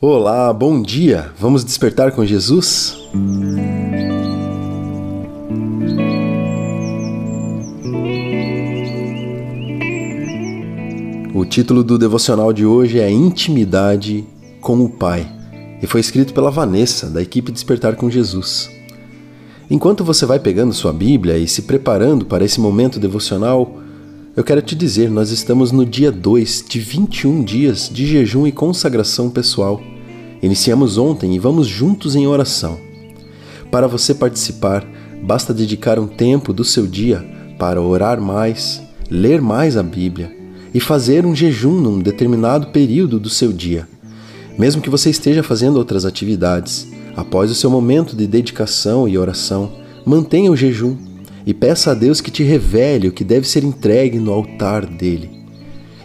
Olá, bom dia! Vamos despertar com Jesus? O título do devocional de hoje é Intimidade com o Pai e foi escrito pela Vanessa, da equipe Despertar com Jesus. Enquanto você vai pegando sua Bíblia e se preparando para esse momento devocional, eu quero te dizer, nós estamos no dia 2 de 21 dias de jejum e consagração pessoal. Iniciamos ontem e vamos juntos em oração. Para você participar, basta dedicar um tempo do seu dia para orar mais, ler mais a Bíblia e fazer um jejum num determinado período do seu dia. Mesmo que você esteja fazendo outras atividades, após o seu momento de dedicação e oração, mantenha o jejum e peça a Deus que te revele o que deve ser entregue no altar dele.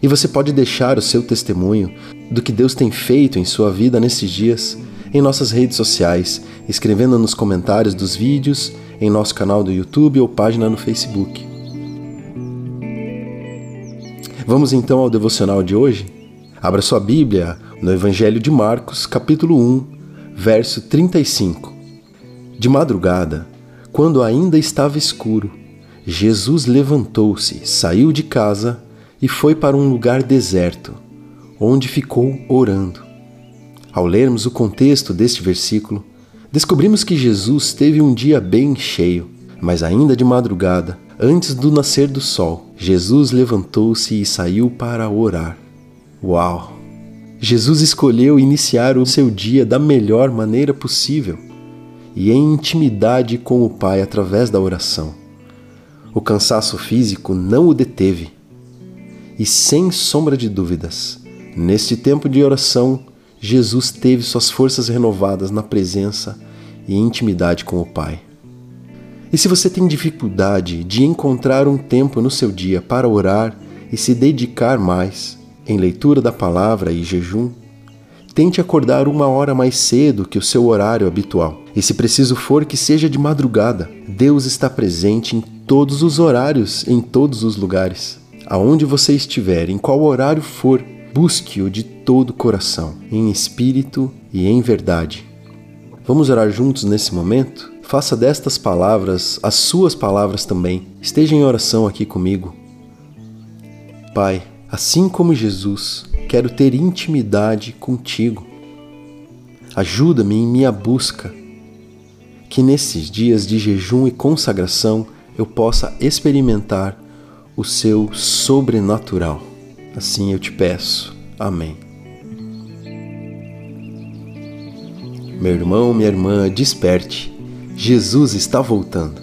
E você pode deixar o seu testemunho do que Deus tem feito em sua vida nesses dias em nossas redes sociais, escrevendo nos comentários dos vídeos, em nosso canal do YouTube ou página no Facebook. Vamos então ao devocional de hoje? Abra sua Bíblia no Evangelho de Marcos, capítulo 1, verso 35. De madrugada, quando ainda estava escuro, Jesus levantou-se, saiu de casa e foi para um lugar deserto, onde ficou orando. Ao lermos o contexto deste versículo, descobrimos que Jesus teve um dia bem cheio, mas ainda de madrugada, antes do nascer do sol, Jesus levantou-se e saiu para orar. Uau! Jesus escolheu iniciar o seu dia da melhor maneira possível e em intimidade com o Pai através da oração. O cansaço físico não o deteve. E sem sombra de dúvidas, neste tempo de oração, Jesus teve suas forças renovadas na presença e intimidade com o Pai. E se você tem dificuldade de encontrar um tempo no seu dia para orar e se dedicar mais em leitura da palavra e jejum, Tente acordar uma hora mais cedo que o seu horário habitual. E se preciso for, que seja de madrugada. Deus está presente em todos os horários, em todos os lugares. Aonde você estiver, em qual horário for, busque-o de todo o coração, em espírito e em verdade. Vamos orar juntos nesse momento? Faça destas palavras as suas palavras também. Esteja em oração aqui comigo. Pai, assim como Jesus, quero ter intimidade contigo. Ajuda-me em minha busca, que nesses dias de jejum e consagração eu possa experimentar o seu sobrenatural. Assim eu te peço. Amém. Meu irmão, minha irmã, desperte. Jesus está voltando.